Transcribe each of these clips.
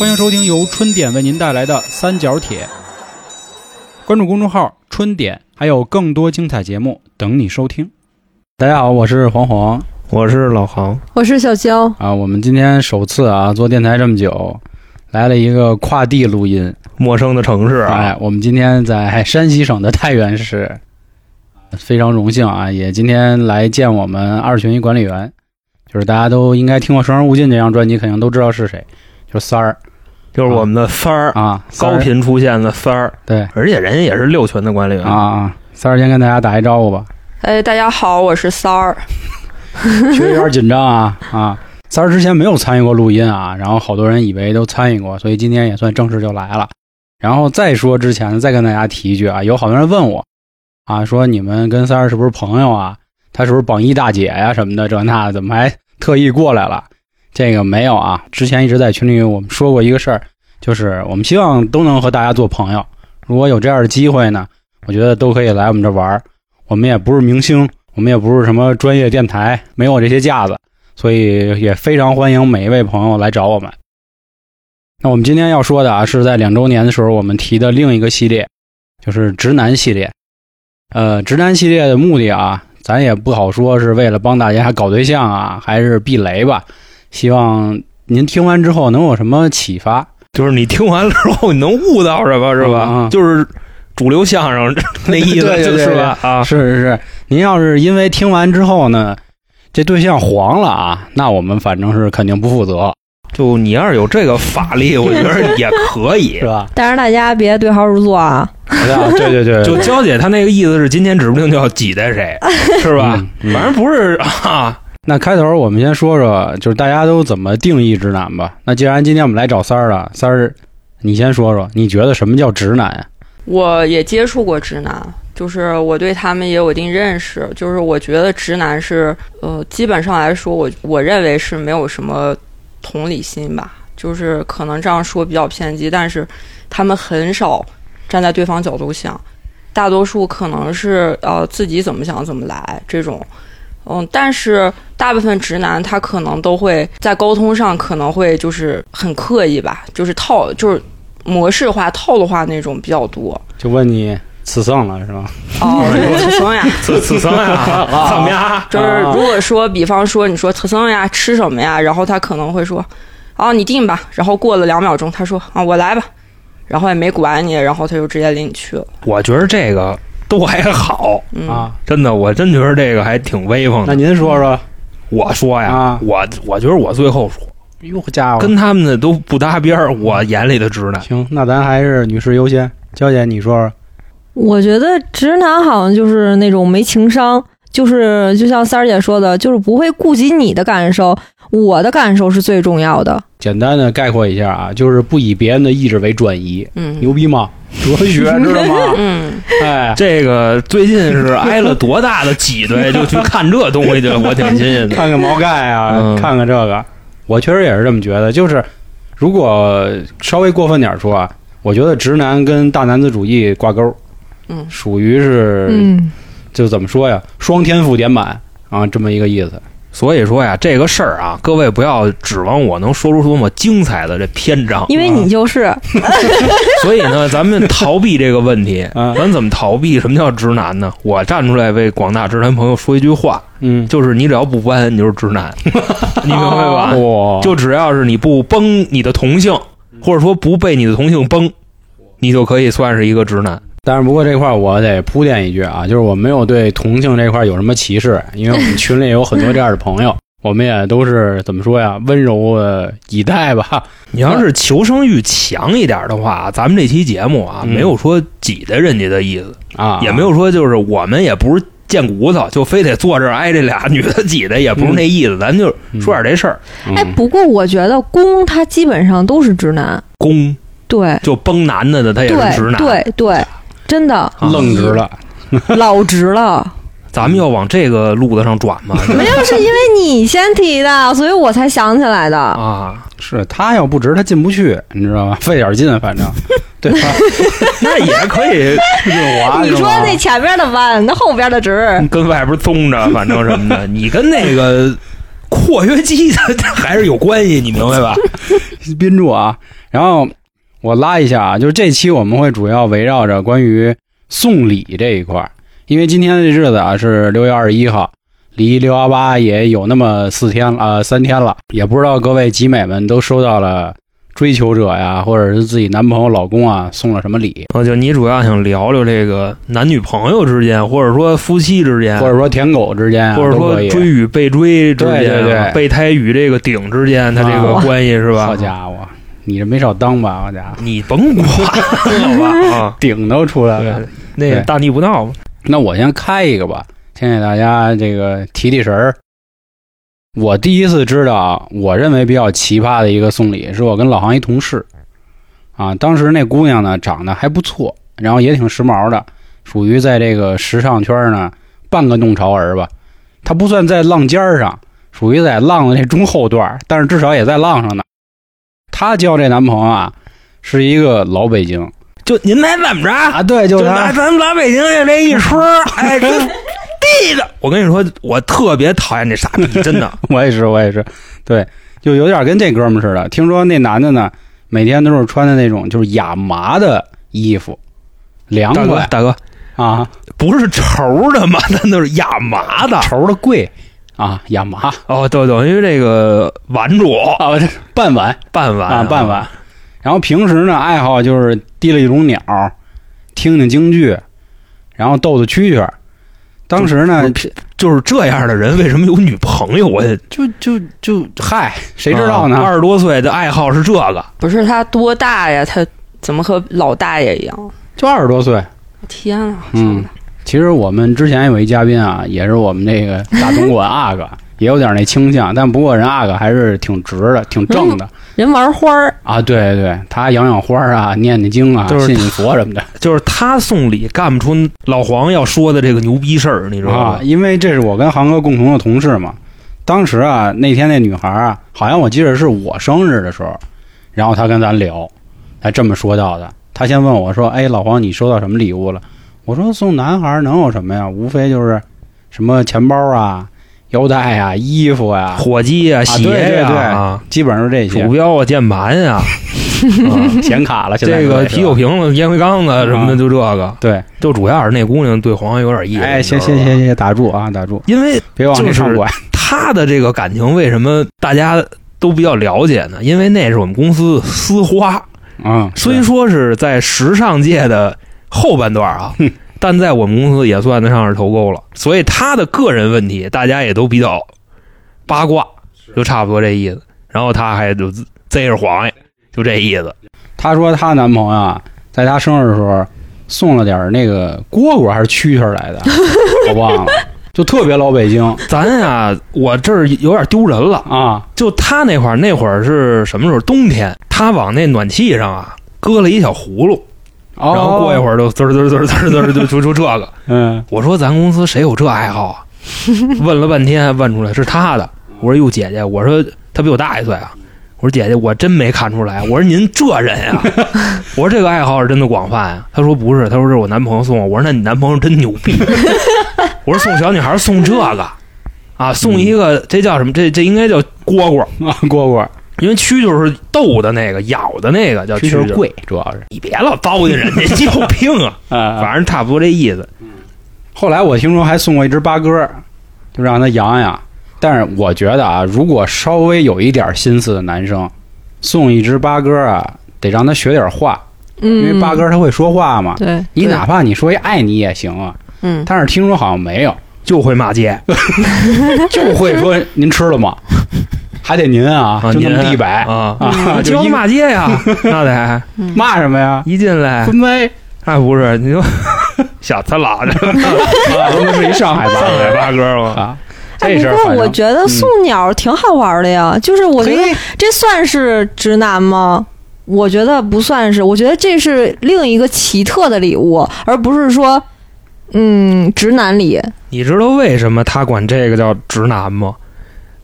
欢迎收听由春点为您带来的《三角铁》，关注公众号“春点”，还有更多精彩节目等你收听。大家好，我是黄黄。我是老航，我是小肖，啊。我们今天首次啊做电台这么久，来了一个跨地录音。陌生的城市哎啊，，我们今天在山西省的太原市，非常荣幸啊，也今天来见我们二群一管理员，就是大家都应该听过《生人勿近》这张专辑，肯定都知道是谁，就是三儿就是我们的三儿，啊，高频出现的三儿，对而且人家也是六群的管理员啊，啊，三儿先跟大家打一招呼吧，哎，大家好，我是三儿。确实有点紧张啊啊。三儿之前没有参与过录音啊，然后好多人以为都参与过，所以今天也算正式就来了。然后再说之前，再跟大家提一句啊，有好多人问我啊，说你们跟三儿是不是朋友啊？他是不是榜一大姐呀、什么的，这那的怎么还特意过来了？这个没有啊，之前一直在群里我们说过一个事儿，就是我们希望都能和大家做朋友。如果有这样的机会呢，我觉得都可以来我们这玩儿。我们也不是明星，我们也不是什么专业电台，没有这些架子，所以也非常欢迎每一位朋友来找我们。那我们今天要说的啊，是在两周年的时候我们提的另一个系列，就是直男系列。呃，直男系列的目的啊，咱也不好说是为了帮大家搞对象啊，还是避雷吧。希望您听完之后能有什么启发。就是你听完了之后，你能悟到什么是吧？嗯嗯就是主流相声那意思，对对对就是吧？啊，是是是，您要是因为听完之后呢，这对象黄了啊，那我们反正是肯定不负责，就你要是有这个法力，我觉得也可以 是。吧？但是大家别对号入座啊！对 对对，就娇姐她那个意思是，今天指不定就要挤兑谁，是吧？反正不是啊，那开头我们先说说，就是大家都怎么定义直男吧。那既然今天我们来找三儿了，三儿，你先说说，你觉得什么叫直男呀？我也接触过直男，就是我对他们也有一定认识。就是我觉得直男是，呃，基本上来说，我我认为是没有什么同理心吧。就是可能这样说比较偏激，但是他们很少站在对方角度想，大多数可能是呃自己怎么想怎么来这种。嗯，但是大部分直男他可能都会在沟通上可能会就是很刻意吧，就是套就是模式化、套路化那种比较多。就问你吃剩了是吧？哦，吃剩呀，吃吃剩呀，怎么样？就是如果说，比方说你说吃剩呀，吃什么呀，然后他可能会说，哦，你定吧。然后过了两秒钟，他说啊，我来吧，然后也没管你，然后他就直接领你去了。我觉得这个都还好，嗯，啊，真的，我真觉得这个还挺威风的。那您说说，我说呀，啊我我觉得我最后说，哟家伙，跟他们的都不搭边儿，我眼里的直男。行，那咱还是女士优先。娇姐，你说说。我觉得直男好像就是那种没情商，就是就像三儿姐说的，就是不会顾及你的感受，我的感受是最重要的。简单的概括一下啊，就是不以别人的意志为转移，嗯牛逼吗？哲学知道吗？嗯，哎，这个最近是挨了多大的挤兑，就去看这东西去了，我挺新鲜的。看看毛概啊，嗯看看这个，我确实也是这么觉得。就是如果稍微过分点说啊，我觉得直男跟大男子主义挂钩，嗯属于是，嗯，就怎么说呀，双天赋点满啊，这么一个意思。所以说呀，这个事儿啊，各位不要指望我能说出多么精彩的这篇章。因为你就是，所以呢，咱们逃避这个问题，啊咱怎么逃避？什么叫直男呢？我站出来为广大直男朋友说一句话，嗯，就是你只要不弯，你就是直男，你明白吧？哇，就只要是你不崩你的同性，或者说不被你的同性崩，你就可以算是一个直男。但是不过这块儿我得铺垫一句啊，就是我没有对同性这块儿有什么歧视，因为我们 群里有很多这样的朋友，我们也都是怎么说呀，温柔的以待吧。你要是求生欲强一点的话，咱们这期节目啊，嗯。没有说挤兑人家的意思，啊，也没有说就是我们也不是贱骨头，就非得坐这儿挨这俩女的挤的，也不是那意思。咱就说点这事儿，嗯。哎，不过我觉得公他基本上都是直男，公对。就崩男的的，他也对是直男。对对，真的啊愣直了。老直了。咱们要往这个路子上转吗没有，是因为你先提的，所以我才想起来的。啊，是他要不直，他进不去，你知道吗？费点劲，反正对吧？那也可以润滑你说那前边的弯，那后边的直，跟外边棕着，反正什么的，你跟那个括约肌它还是有关系，你明白吧？宾住啊。然后我拉一下啊，就是这期我们会主要围绕着关于送礼这一块儿，因为今天的日子啊是六月二十一号，离六幺八也有那么四天了，呃，三天了，也不知道各位集美们都收到了追求者呀，或者是自己男朋友、老公啊送了什么礼，啊，就你主要想聊聊这个男女朋友之间，或者说夫妻之间，或者说舔狗之间啊，或者说追与被追之间啊，对对对备胎与这个顶之间，它这个啊关系是吧？好家伙，你这没少当吧？好家伙，你甭管好吧啊！顶都出来了。，那大逆不道嘛。那我先开一个吧，先给大家这个提提神儿。我第一次知道，我认为比较奇葩的一个送礼，是我跟老航一同事，啊，当时那姑娘呢长得还不错，然后也挺时髦的，属于在这个时尚圈呢半个弄潮儿吧。她不算在浪尖儿上，属于在浪的那中后段，但是至少也在浪上呢。她交这男朋友啊，是一个老北京就您猜怎么着？啊，对，就拿他，咱们老北京人这一说，哎，这地的，我跟你说，我特别讨厌这傻逼，真的。我也是，我也是，对，就有点跟这哥们儿似的。听说那男的呢，每天都是穿的那种就是亚麻的衣服，凉大哥，快大哥，啊，不是绸的吗？那都是亚麻的。绸的贵啊，亚麻哦，对，等于这个碗主啊，这半碗半碗啊，半碗。然后平时呢，爱好就是提了一种鸟，听听京剧，然后逗逗蛐蛐儿。当时呢，就是这样的人，为什么有女朋友？我也就就就嗨，谁知道呢？二十多岁的爱好是这个，不是他多大呀？他怎么和老大爷一样？就二十多岁，天啊！嗯，其实我们之前有一嘉宾啊，也是我们那个大东莞阿哥，也有点那倾向，但不过人阿哥还是挺直的，挺正的、人玩花儿，啊。对对，他养养花啊，念念经啊，就是信信佛什么的 就是他送礼干不出老黄要说的这个牛逼事儿，你知道啊吗。？因为这是我跟航哥共同的同事嘛。当时啊，那天那女孩啊，好像我记得是我生日的时候，然后她跟咱聊，才这么说到的。她先问我说：“哎，老黄，你收到什么礼物了？”我说：“送男孩能有什么呀？无非就是什么钱包啊、腰带啊、衣服啊、火机啊、鞋对对呀、对啊，基本上是这些鼠。标啊、键盘呀、啊，显卡了，现在这个啤酒瓶子、烟灰缸子什么的，啊就这个，对，就主要是那姑娘对黄有点意思。哎，行行行，行，打住啊，打住，因为别往就是这上拐。他的这个感情为什么大家都比较了解呢？因为那是我们公司私花，嗯，虽说是在时尚界的后半段啊哼，但在我们公司也算得上是头钩了。所以他的个人问题，大家也都比较八卦，就差不多这意思。然后他还就贼是黄爷，就这意思。她说她男朋友啊，在她生日的时候送了点那个蝈蝈还是蛐蛐来的，我忘了，就特别老北京咱呀，我这儿有点丢人了。啊，就他那会儿，那会儿是什么时候？冬天，他往那暖气上啊搁了一小葫芦，然然后过一会儿，就滋儿滋儿滋儿滋儿滋儿就就就这个。嗯，我说咱公司谁有这爱好啊？问了半天，问出来是他的。我说哟，姐姐，我说他比我大一岁啊。我说姐姐，我真没看出来。我说您这人呀、我说这个爱好是真的广泛呀、他说不是，他说这是我男朋友送我。我说那你男朋友真牛逼。我说送小女孩送这个啊，送一个这叫什么？这这应该叫蝈蝈，啊，蝈蝈，因为蛐蛐是逗的那个，咬的那个叫蛐蛐。贵，主要是你别老糟践人家，你有病啊！啊。反正差不多这意思。后来我听说还送过一只八哥，就让他养养。但是我觉得啊，如果稍微有一点心思的男生，送一只八哥啊，得让他学点话，因嗯，为八哥他会说话嘛。对，你哪怕你说一爱你也行啊，嗯，但是听说好像没有，就会骂街 就会说您吃了吗？还得您啊，啊，就那么您地摆啊，啊，就骂街呀，那得骂什么呀？一进来，哎，不是，你说 小次郎这 啊，我们是一上海八上海哥八哥吗？啊，哎，这事儿不过我觉得送鸟挺好玩的呀，就是我觉得这算是直男吗？我觉得不算是，我觉得这是另一个奇特的礼物，而不是说，嗯，直男礼。你知道为什么他管这个叫直男吗？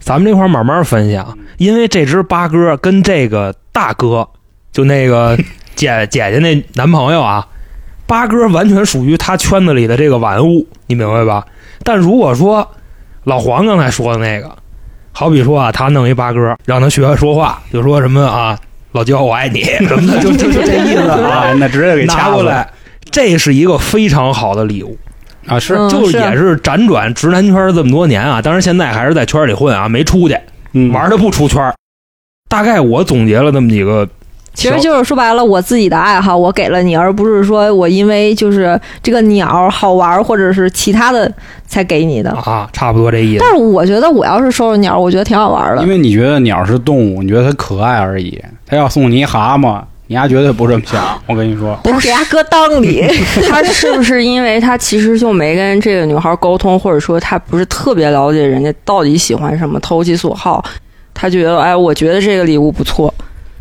咱们这块儿慢慢分享，因为这只八哥跟这个大哥，就那个 姐姐姐那男朋友啊，八哥完全属于他圈子里的这个玩物，你明白吧？但如果说老黄刚才说的那个，好比说啊，他弄一八哥，让他学会说话，就说什么啊，老焦我爱你 什么的，就就就这意思啊。啊，那直接给拿掐过来，这是一个非常好的礼物，啊，是，嗯就是也是辗转直男圈这么多年啊，当然现在还是在圈里混啊，没出去嗯玩的不出圈。大概我总结了那么几个其实就是说白了，我自己的爱好我给了你，而不是说我因为就是这个鸟好玩或者是其他的才给你的。啊，差不多这意思但。是我觉得我要是收了鸟，我觉得挺好玩的因。为你觉得鸟是动物，你觉得它可爱而已。它要送你一蛤蟆，你丫绝对不这么想。我跟你说，我给丫搁裆里，他是不是因为他其实就没跟这个女孩沟通，或者说他不是特别了解人家到底喜欢什么，投其所好？他觉得，哎，我觉得这个礼物不错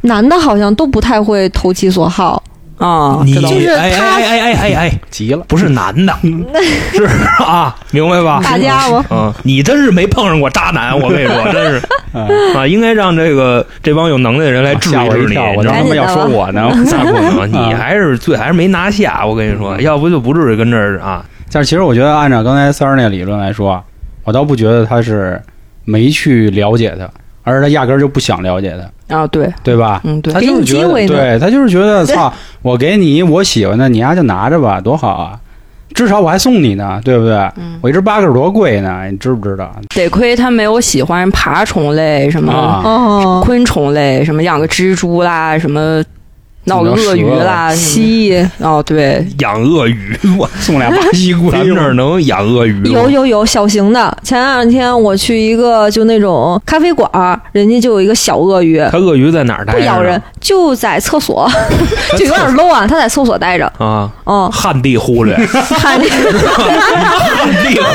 男的好像都不太会投其所好。啊，你就是哎他哎哎哎哎哎，急了，不是男的，是啊，明白吧？大家吗？嗯，你真是没碰上过渣男，我跟你说，真是嗯啊，应该让这个这帮有能耐的人来治吓一治你，我一跳，我他妈要说我呢。那不能，你啊还是最还是没拿下，我跟你说，要不就不至于跟这儿啊。但是其实我觉得，按照刚才三儿那理论来说，我倒不觉得他是没去了解他，而是他压根儿就不想了解他，啊，对，对吧？嗯，对他，就是觉得，对他就是觉得，操，我给你我喜欢的，你丫就拿着吧，多好啊！至少我还送你呢，对不对？嗯，我一只八哥多贵呢，你知不知道？得亏他没有喜欢爬虫类，什么昆虫类，什么养个蜘蛛啦，什么闹个鳄鱼啦，蜥蜴哦，对，养鳄鱼，我送俩巴西龟，咱们这儿能养鳄鱼？有有有小型的。前两天我去一个就那种咖啡馆，人家就有一个小鳄鱼，它鳄鱼在哪儿待着？不咬人，就在厕所，就有点 low 啊。他在厕所待着，啊，嗯，旱地忽略，旱地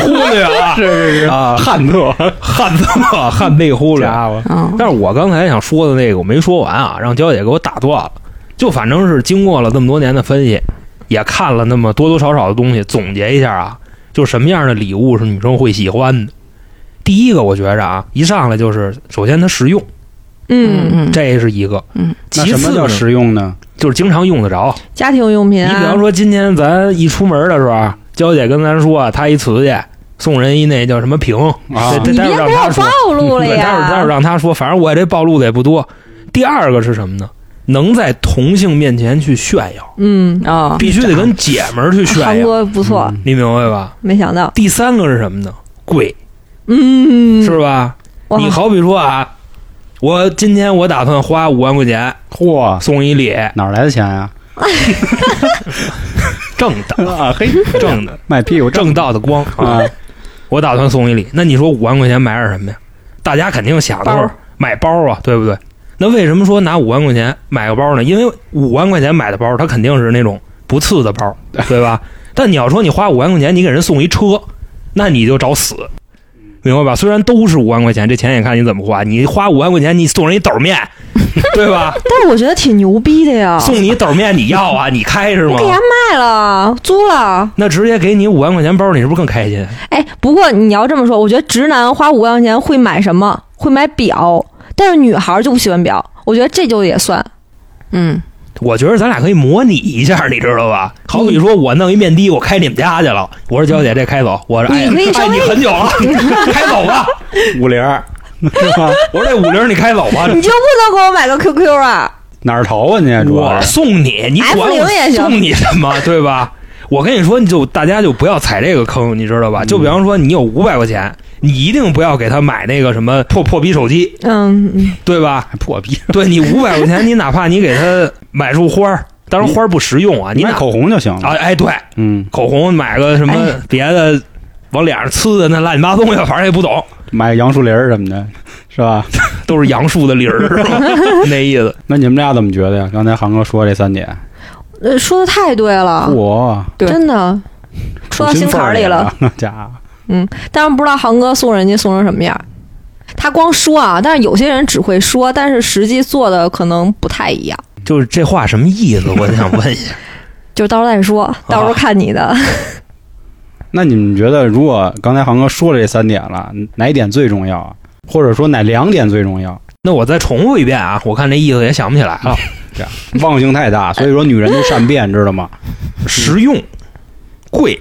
忽略啊，是是是啊，旱特旱子旱地忽略。但是我刚才想说的那个我没说完啊，让娇姐给我打断了。就反正是经过了这么多年的分析，也看了那么多多少少的东西，总结一下啊，就什么样的礼物是女生会喜欢的。第一个，我觉着啊，一上来就是首先它实用，嗯，嗯，这是一个。嗯，次什么叫实用呢？就是经常用得着。家庭用品啊 你比方，说，今天咱一出门的时候，娇姐跟咱说，她一瓷去送人一那叫什么瓶，啊这这待会你别给我儿让她说，暴露了呀，待会儿待会儿。让他说，反正我这暴露的也不多。第二个是什么呢？能在同性面前去炫耀，嗯，啊，必须得跟姐们儿去炫韩耀，国不错，嗯你明白吧？没想到，第三个是什么呢？贵，嗯，是吧？你好比说啊，我今天我打算花五万块钱嚯，送一礼，哪儿来的钱呀？正的，啊，嘿，正的，卖屁股正道的光啊！啊，我打算送一礼，那你说五万块钱买点什么呀？大家肯定想的是买包啊，对不对？那为什么说拿五万块钱买个包呢？因为五万块钱买的包，它肯定是那种不次的包，对吧？但你要说你花五万块钱，你给人送一车，那你就找死，明白吧？虽然都是五万块钱，这钱也看你怎么花。你花五万块钱，你送人一斗面，对吧？但是我觉得挺牛逼的呀。送你一斗面，你要啊？你开是吗我给？人家卖了，租了。那直接给你五万块钱包，你是不是更开心？哎，不过你要这么说，我觉得直男花五万块钱会买什么？会买表，但是女孩就不喜欢表。我觉得这就也算。嗯，我觉得咱俩可以模拟一下，你知道吧？好比说我弄一面的，我开你们家去了，我说娇姐这开走，我说哎你爱你很久了，开走吧。五零儿是吧？我说这五零你开走吧，你就不能给我买个 QQ 啊？哪儿淘啊你？主要我送你，你管 F0 我也行送你什么，对吧？我跟你说，你就大家就不要踩这个坑，你知道吧？嗯就比方说你有五百块钱，你一定不要给他买那个什么破破逼手机，嗯嗯，对吧？破逼，对你五百块钱，你哪怕你给他买束花儿，当然花儿不实用啊，你哪买口红就行了。啊哎对，嗯，口红买个什么哎别的，往脸上呲的那乱七八糟东西，反正也不懂，买杨树林儿什么的，是吧？都是杨树的林儿，是 吧那意思。那你们俩怎么觉得呀？刚才韩哥说这三点，呃，说的太对了，我真的说到心坎儿里了。，那家伙，但是不知道航哥送人家送成什么样。他光说啊，但是有些人只会说，但是实际做的可能不太一样。就是这话什么意思？我想问一下。就到时候再说，到时候看你的。那你们觉得，如果刚才航哥说了这三点了，哪一点最重要啊？或者说哪两点最重要？那我再重复一遍啊，我看这意思也想不起来了。这样忘性太大，所以说女人就善变，知道吗？实用、贵，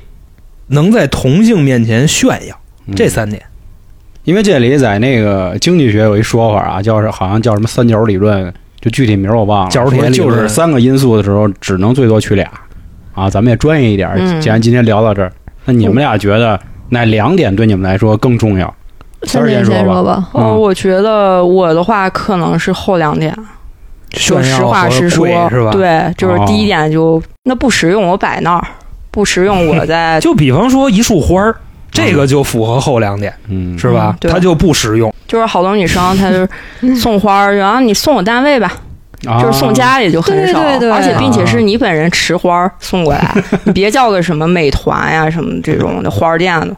能在同性面前炫耀，嗯这三点。因为这里在那个经济学有一说法啊，叫是好像叫什么三角理论就具体名儿我忘了，角铁就是三个因素的时候，只能最多取俩啊。咱们也专业一点既然今天聊到这儿，那你们俩觉得哪两点对你们来说更重要？三姐儿先说说吧。哦，嗯我觉得我的话可能是后两点，就实话实说，是吧？。对，就是哦第一点就那不实用，我摆那儿；不实用，我 在就比方说一束花儿，这个就符合后两点，嗯，是吧嗯？对它就不实用。就是好多女生，她就是送花儿，然后你送我单位吧，啊就是送家里就很少，对对对而且并且是你本人持花儿送过来，你别叫个什么美团呀什么这种的花儿店的。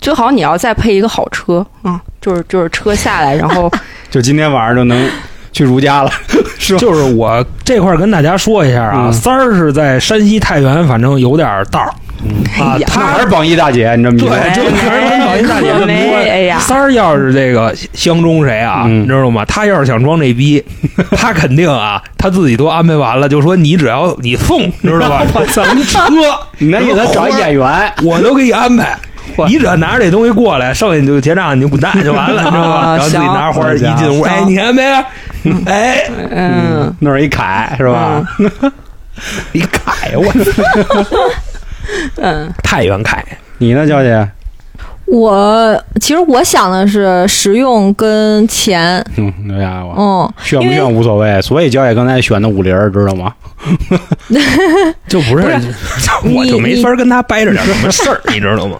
最好你要再配一个好车，嗯，就是就是车下来，然后就今天晚上就能去如家了，是吧？就是我这块儿跟大家说一下啊，嗯三儿是在山西太原，反正有点道儿啊他还是榜一大姐，你这么一说对，就全是跟老一大姐这么说。三儿要是这个相中谁啊，嗯你知道吗？他要是想装这逼，他肯定啊，他自己都安排完了，就说你只要你送，你知道吧？咱车你能给他找演员，我都给你安排。你只要拿着这东西过来，剩下你就结账，你就滚蛋就完了，你知道吧？啊然后自己拿着花儿一进屋，行哎，你看没？哎，嗯，那儿一凯是吧？一凯我 嗯，太原凯，你呢，娇姐？我其实我想的是实用跟钱，嗯，那家伙嗯，炫不炫无所谓，所以娇姐刚才选的五菱，知道吗？就不是，我就没法跟他掰扯点什么事儿，你知道吗？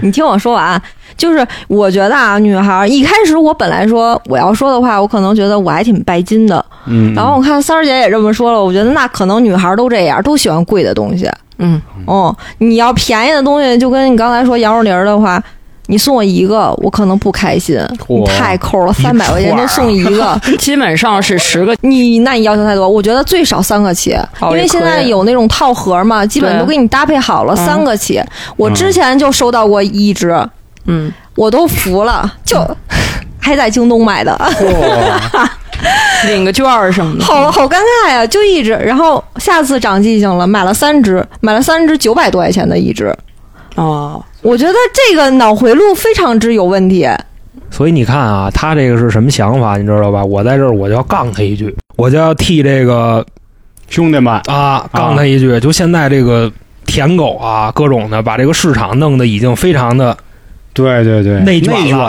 你听我说完，就是我觉得啊，女孩儿一开始我本来说我要说的话，我可能觉得我还挺拜金的，嗯，然后我看三儿姐也这么说了，我觉得那可能女孩儿都这样，都喜欢贵的东西。嗯，哦，你要便宜的东西，就跟你刚才说羊肉泥儿的话，你送我一个，我可能不开心，你太抠了，三百块钱就送一个，基本上是十个，你那你要求太多，我觉得最少三个起，哦因为现在有那种套盒嘛，基本都给你搭配好了，嗯三个起。我之前就收到过一只，嗯，我都服了，就还在京东买的，嚯领个券儿什么的，好好尴尬呀，就一只。然后下次长记性了，买了三只，买了三只九百多块钱的一只，哦，我觉得这个脑回路非常之有问题。所以你看啊，他这个是什么想法，你知道吧？我在这儿我就要杠他一句，我就要替这个兄弟们，啊杠他一句。就现在这个舔狗啊，各种的把这个市场弄得已经非常的对对对，内卷你知道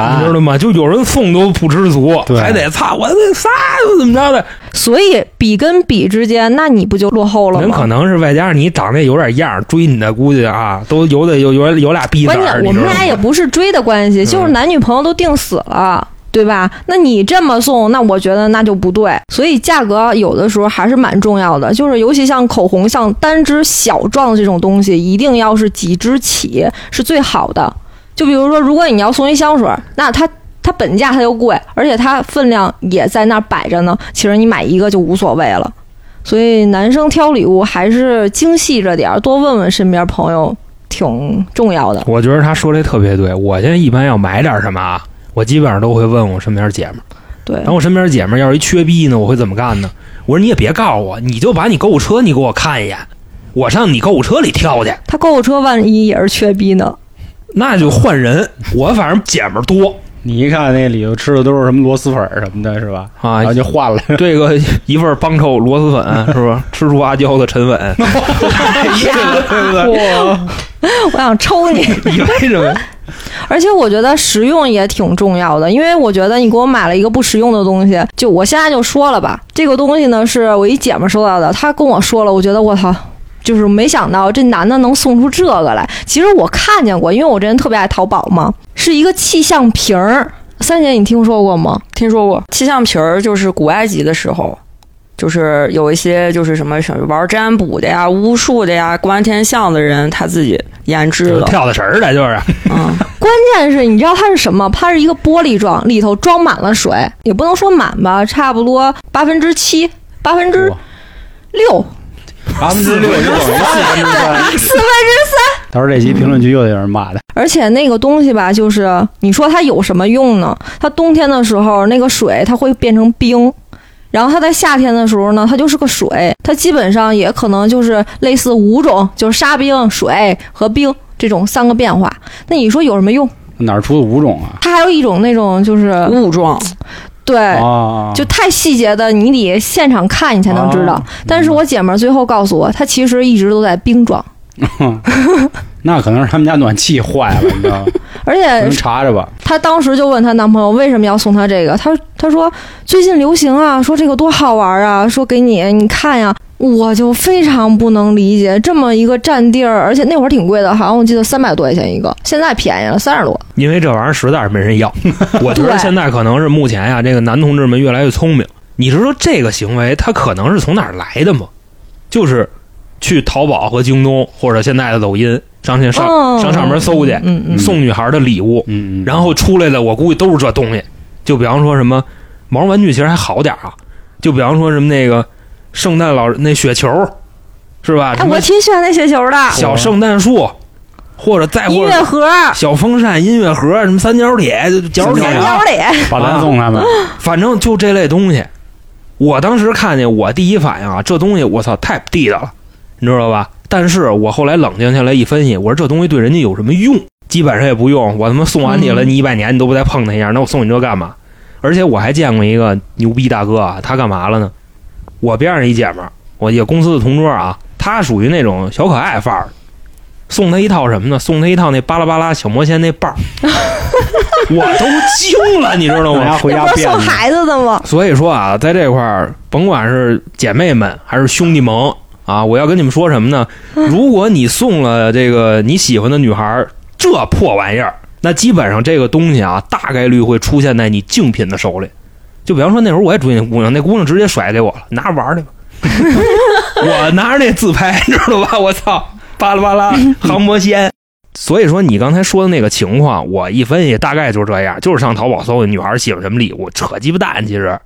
吗？就有人送都不知足，还得擦我这仨又怎么着的？所以比跟比之间，那你不就落后了吗？人可能是外加上你长得有点样儿，追你的估计啊，都有的有有有俩逼子，关键我们俩也不是追的关系，就是男女朋友都定死了。对吧？那你这么送，那我觉得那就不对。所以价格有的时候还是蛮重要的，就是尤其像口红、像单支小状这种东西，一定要是几支起是最好的。就比如说，如果你要送一香水，那它它本价它就贵，而且它分量也在那儿摆着呢。其实你买一个就无所谓了。所以男生挑礼物还是精细着点儿，多问问身边朋友，挺重要的。我觉得他说的特别对。我现在一般要买点什么啊，我基本上都会问我身边姐们儿。对然，后我身边姐们儿要是一缺逼呢，我会怎么干呢？我说你也别告诉我，你就把你购物车你给我看一眼，我上你购物车里挑去，他购物车万一也是缺逼呢？那就换人。我反正姐们儿多你一看那里头吃的都是什么螺蛳粉儿什么的，是吧？啊然后，就换了。这个一份帮臭螺蛳粉 是吧？吃出阿胶的沉稳，对不对？我想抽你。你为什么？而且我觉得实用也挺重要的，因为我觉得你给我买了一个不实用的东西，就我现在就说了吧，这个东西呢是我一姐们儿收到的，她跟我说了，我觉得我操。就是没想到这男的能送出这个来。其实我看见过，因为我这人特别爱淘宝嘛，是一个气象瓶儿。三姐，你听说过吗？听说过气象瓶儿，就是古埃及的时候，就是有一些就是什么什么玩占卜的呀、巫术的呀、观天象的人，他自己研制的。跳的神儿的，就是嗯，关键是你知道它是什么？它是一个玻璃状，里头装满了水，也不能说满吧，差不多八分之七、八分之六、八分之六就等于四分之三。四分之三到时候这期评论区又得有人骂他。而且那个东西吧，就是你说它有什么用呢？它冬天的时候那个水它会变成冰，然后它在夏天的时候呢，它就是个水，它基本上也可能就是类似五种，就是沙冰、水和冰这种三个变化。那你说有什么用？哪儿出的五种啊？它还有一种那种就是雾状，对，啊，就太细节的，你得现场看你才能知道。哦但是我姐们儿最后告诉我，她其实一直都在冰装，那可能是他们家暖气坏了，你知道吗？而能且查查吧。她当时就问她男朋友为什么要送她这个，她她说最近流行啊，说这个多好玩啊，说给你你看呀。我就非常不能理解这么一个占地儿，而且那会儿挺贵的，好像我记得三百多块钱一个，现在便宜了三十多。因为这玩意儿实在是没人要。我觉得现在可能是目前呀，这个男同志们越来越聪明。你是说这个行为它可能是从哪儿来的吗？就是去淘宝和京东或者现在的抖音上去上、嗯上上门搜去，嗯嗯，送女孩的礼物，嗯嗯，然后出来的我估计都是这东西。就比方说什么毛绒玩具，其实还好点儿啊。就比方说什么那个圣诞老人那雪球，是吧？哎，我挺喜欢那雪球的，小圣诞树，或者再音或者乐盒、小风扇、音乐盒，什么三角铁、角铁三啊角，里，把咱送他们，反正就这类东西。我当时看见，我第一反应啊，这东西我操太不地道了，你知道吧？但是我后来冷静下来一分析，我说这东西对人家有什么用？基本上也不用。我他妈送完你了，嗯你一百年你都不带碰它一下，那我送你这干嘛？而且我还见过一个牛逼大哥啊，他干嘛了呢？我边上一姐们儿，我也公司的同桌啊，她属于那种小可爱范儿，送她一套什么呢？送她一套那巴拉巴拉小魔仙那棒儿，我都惊了，你知道吗？大家回那不是送家变的。孩子的吗？所以说啊，在这块儿，甭管是姐妹们还是兄弟们啊，我要跟你们说什么呢？如果你送了这个你喜欢的女孩儿这破玩意儿，那基本上这个东西啊，大概率会出现在你竞品的手里。就比方说那会儿我也追那姑娘，那姑娘直接甩给我了，拿着玩儿去吧。我拿着那自拍，你知道吧？我操，巴拉巴拉航模仙。所以说你刚才说的那个情况，我一分析大概就是这样，就是上淘宝搜女孩喜欢什么礼物，扯鸡巴蛋，其实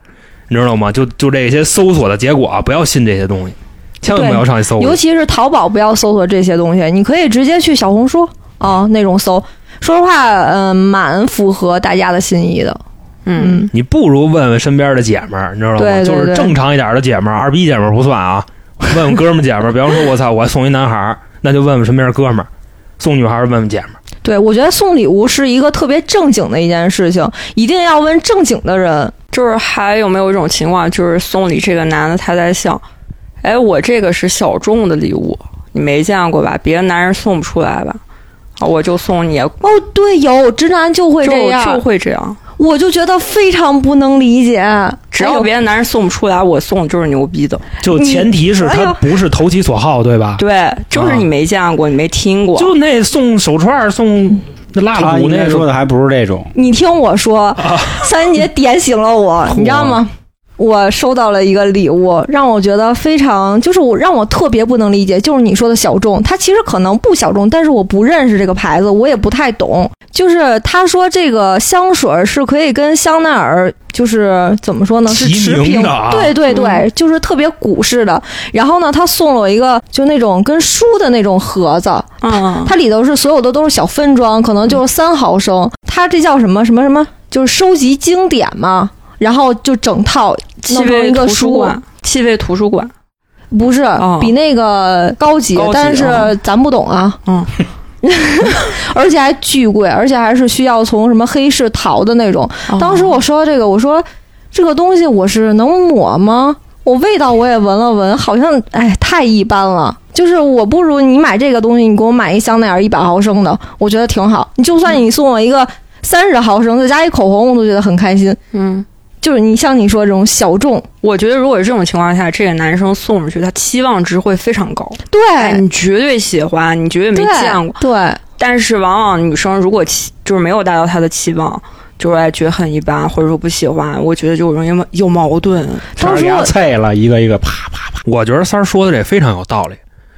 你知道吗？就就这些搜索的结果啊，不要信这些东西，千万不要上去搜。尤其是淘宝，不要搜索这些东西，你可以直接去小红书啊那种搜。说实话，嗯、蛮符合大家的心意的。嗯，嗯，你不如问问身边的姐们儿，你知道吗？对对就是正常一点的姐们儿，二逼姐们儿不算啊。问问哥们儿姐们儿，比方说我操，我送一男孩儿，那就问问身边的哥们儿；送女孩儿问问姐们儿。对，我觉得送礼物是一个特别正经的一件事情，一定要问正经的人。就是还有没有一种情况，就是送礼这个男的他在想，哎，我这个是小众的礼物，你没见过吧？别的男人送不出来吧？啊，我就送你，哦，对，有直男就会这样，就会这样。我就觉得非常不能理解。只要别的男人送不出来，我送就是牛逼的。就前提是他不是投其所好，对吧？对，就是你没见过，你没听过。就那送手串儿、送那蜡烛那说的还不是这种，你听我说，啊三姐点醒了我，你知道吗？我收到了一个礼物，让我觉得非常，就是我让我特别不能理解，就是你说的小众，它其实可能不小众，但是我不认识这个牌子，我也不太懂。就是他说这个香水是可以跟香奈儿，就是怎么说呢，是持平的啊对对对，嗯就是特别古式的。然后呢，他送了我一个就那种跟书的那种盒子，嗯，它里头是所有的都是小分装，可能就是三毫升。它这叫什么什么什么？就是收集经典嘛。然后就整套气弄成一个味图书书，馆，气味图书馆。不是、哦比那个高级，高级但是哦咱不懂啊。嗯，而且还巨贵，而且还是需要从什么黑市淘的那种。当时我说到这个，我说这个东西我是能抹吗？我味道我也闻了闻，好像哎太一般了。就是我不如你买这个东西，你给我买一香奈儿一百毫升的，我觉得挺好。你就算你送我一个三十毫升，再加一口红，我都觉得很开心。嗯，就是你像你说这种小众，我觉得如果是这种情况下，这个男生送出去，他期望值会非常高。对，哎，你绝对喜欢，你绝对没见过。对，但是往往女生如果期就是没有达到他的期望，就是哎觉得很一般，或者说不喜欢，我觉得就容易有矛盾。当时给他菜了一个一个啪啪啪，我觉得三儿说的这非常有道理，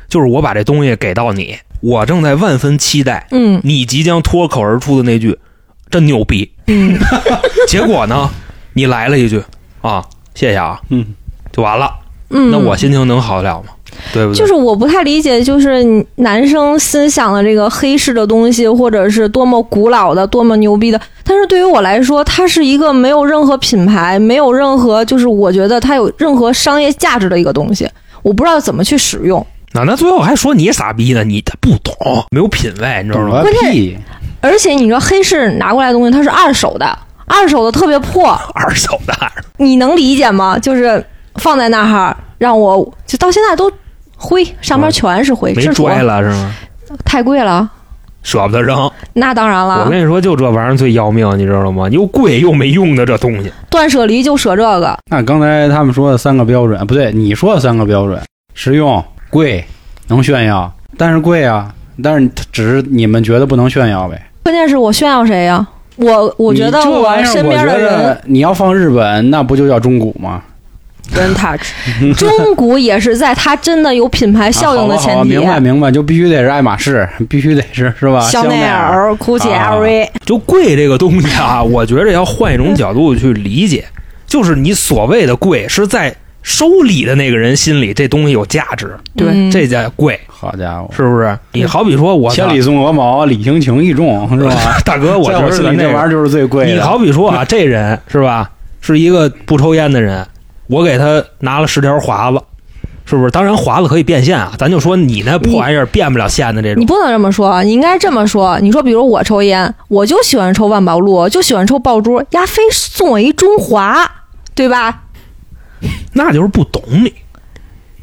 就是我把这东西给到你，我正在万分期待嗯你即将脱口而出的那句“真牛逼嗯，”，结果呢，你来了一句啊，谢谢啊，嗯，就完了，嗯，那我心情能好得了吗？对不对？就是我不太理解，就是男生心想的这个黑市的东西，或者是多么古老的、多么牛逼的，但是对于我来说，它是一个没有任何品牌、没有任何就是我觉得它有任何商业价值的一个东西，我不知道怎么去使用。那那最后还说你傻逼呢，你他不懂，没有品位，你知道吗？关键！而且你说黑市拿过来的东西，它是二手的，二手的特别破，二手的，你能理解吗？就是放在那儿，让我就到现在都灰，上面全是灰，没拽了是吗？太贵了。舍不得扔。那当然了我，跟你说，就这玩意儿最要命，你知道吗？又贵又没用的这东西。断舍离就舍这个。那刚才他们说的三个标准，不对，你说的三个标准：实用、贵、能炫耀。但是贵啊，但是只是你们觉得不能炫耀呗。关键是我炫耀谁呀？我我觉得你这玩意儿身边的人，你要放日本，那不就叫中古吗？vintage，中古也是在它真的有品牌效应的啊好吧好吧前提。明白明白，就必须得是爱马仕，必须得是是吧？香奈奈儿、GUCCI、啊 LV，就贵这个东西啊，我觉着要换一种角度去理解，就是你所谓的贵，是在收礼的那个人心里，这东西有价值，对嗯这叫贵，好家伙，是不是？你好比说我千里送鹅毛，礼轻情意重，是吧？大哥，我觉得那个这玩意儿就是最贵的。你好比说啊，这人是吧，是一个不抽烟的人，我给他拿了十条华子，是不是？当然华子可以变现啊，咱就说你那破玩意儿变不了现的这种，你不能这么说，你应该这么说。你说，比如我抽烟，我就喜欢抽万宝路，就喜欢抽爆珠，丫非送我一中华，对吧？那就是不懂你，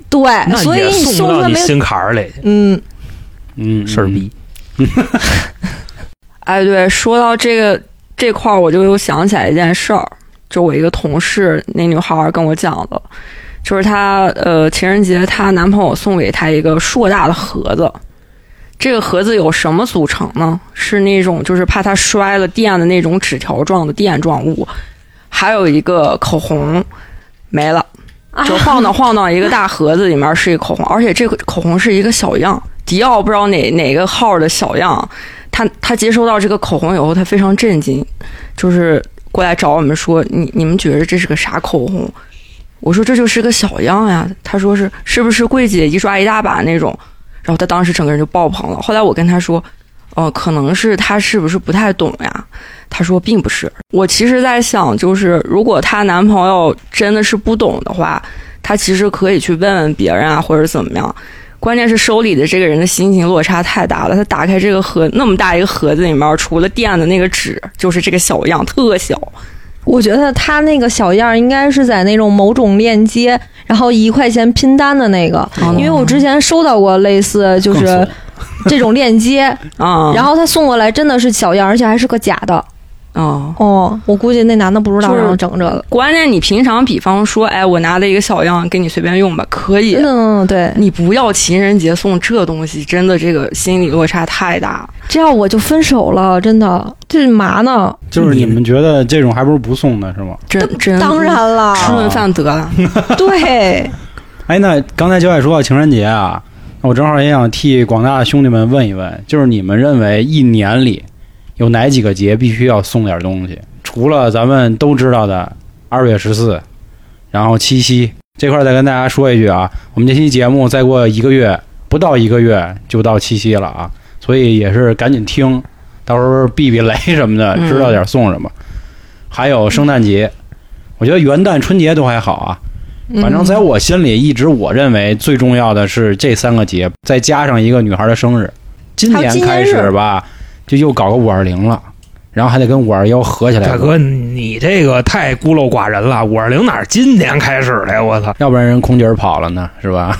对，那所以送到你心坎儿里去，嗯，嗯，事儿逼。哎，对，说到这个这块儿，我就又想起来一件事儿，就我一个同事，那女孩儿跟我讲的，就是她呃情人节她男朋友送给她一个硕大的盒子，这个盒子有什么组成呢？是那种就是怕她摔了电的那种纸条状的垫状物，还有一个口红没了。就晃荡晃荡一个大盒子，里面是一口红，而且这个口红是一个小样，迪奥不知道哪哪个号的小样。他他接收到这个口红以后，他非常震惊，就是过来找我们说：“你你们觉得这是个啥口红？”我说：“这就是个小样呀。”他说是：“是不是柜姐一抓一大把那种？”然后他当时整个人就爆棚了。后来我跟他说：“哦、可能是他是不是不太懂呀？”他说：“并不是。”我其实在想，就是如果她男朋友真的是不懂的话，她其实可以去问问别人啊，或者怎么样。关键是收礼的这个人的心情落差太大了。他打开这个盒，那么大一个盒子里面，除了垫的那个纸，就是这个小样，特小。我觉得他那个小样应该是在那种某种链接，然后一块钱拼单的那个，因为我之前收到过类似就是这种链接，啊、然后他送过来真的是小样，而且还是个假的。哦，哦，我估计那男的不知道就是让他整这个。关键你平常比方说，哎，我拿了一个小样给你随便用吧，可以。嗯，对，你不要情人节送这东西，真的这个心理落差太大。这样我就分手了，真的，这是嘛呢？就是你们觉得这种还不如不送呢，是吗？真真当然了，吃顿饭得了。对，哎，那刚才焦爱说到情人节啊，我正好也想替广大的兄弟们问一问，就是你们认为一年里有哪几个节必须要送点东西？除了咱们都知道的二月十四，然后七夕这块，儿再跟大家说一句啊，我们这期节目再过一个月，不到一个月就到七夕了啊，所以也是赶紧听，到时候避避雷什么的，嗯知道点送什么。还有圣诞节，我觉得元旦、春节都还好啊。反正在嗯我心里，一直我认为最重要的是这三个节，再加上一个女孩的生日。今年开始吧，就又搞个五二零了，然后还得跟五二幺合起来。大哥，你这个太孤陋寡人了。五二零哪儿今年开始的呀？我操！要不然人空姐跑了呢，是吧？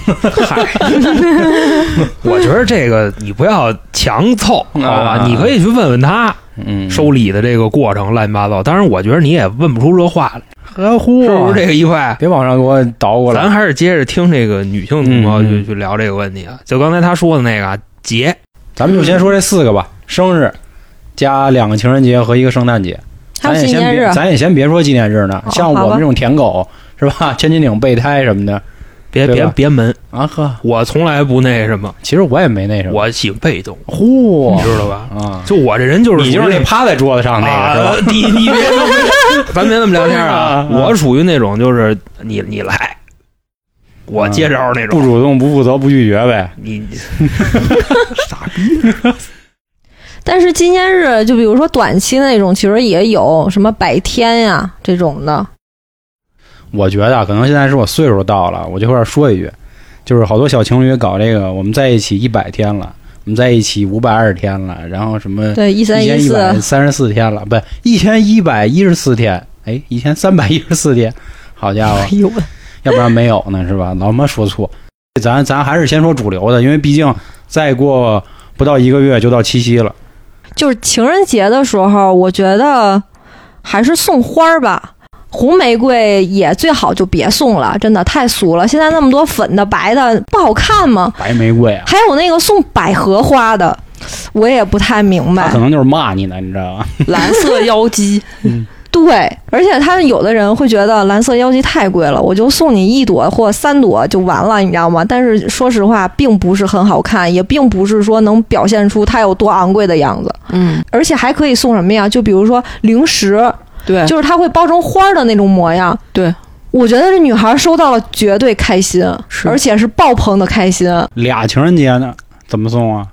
嗨，我觉得这个你不要强凑，好吧？啊你可以去问问他嗯，收礼的这个过程乱七八糟。当然，我觉得你也问不出这话来，呵呼，是不是这个一块？别往上给我倒过来。咱还是接着听这个女性同胞去去聊这个问题啊。就刚才他说的那个啊节，咱们就先说这四个吧：生日加两个情人节和一个圣诞节。还咱也先有纪念日别，，咱也先别说纪念日呢，哦像我们这种舔狗是吧？千斤顶备胎什么的别别别门，啊呵，我从来不那什么，其实我也没那什么。我喜欢被动，嚯你知道吧？啊，就我这人就是你就是那趴在桌子上那个是吧？啊，你你别，咱别那么聊天啊我属于那种就是你你来，我接招那种，不主动、不负责、不拒绝呗。你 傻 但是纪念日，就比如说短期那种，其实也有什么百天呀这种的。我觉得啊，可能现在是我岁数到了，我这块儿说一句，就是好多小情侣搞这个，我们在一起一百天了，我们在一起五百二十天了，然后什么对，一一三一千一百四，三十四天了，不，一千一百一十四天，哎，一千三百一十四天，好家伙 要不然没有呢，是吧？老他妈说错，咱咱还是先说主流的，因为毕竟再过不到一个月就到七夕了。就是情人节的时候，我觉得还是送花儿吧。红玫瑰也最好就别送了，真的太俗了。现在那么多粉的、白的，不好看吗？白玫瑰啊，还有那个送百合花的，我也不太明白他可。能就是骂你呢，你知道吧？蓝色妖姬，对，而且他有的人会觉得蓝色妖姬太贵了，我就送你一朵或三朵就完了，你知道吗？但是说实话，并不是很好看，也并不是说能表现出它有多昂贵的样子。嗯，而且还可以送什么呀？就比如说零食，对，就是它会包成花儿的那种模样。对，我觉得这女孩收到了绝对开心，是而且是爆棚的开心，俩情人节呢，怎么送啊？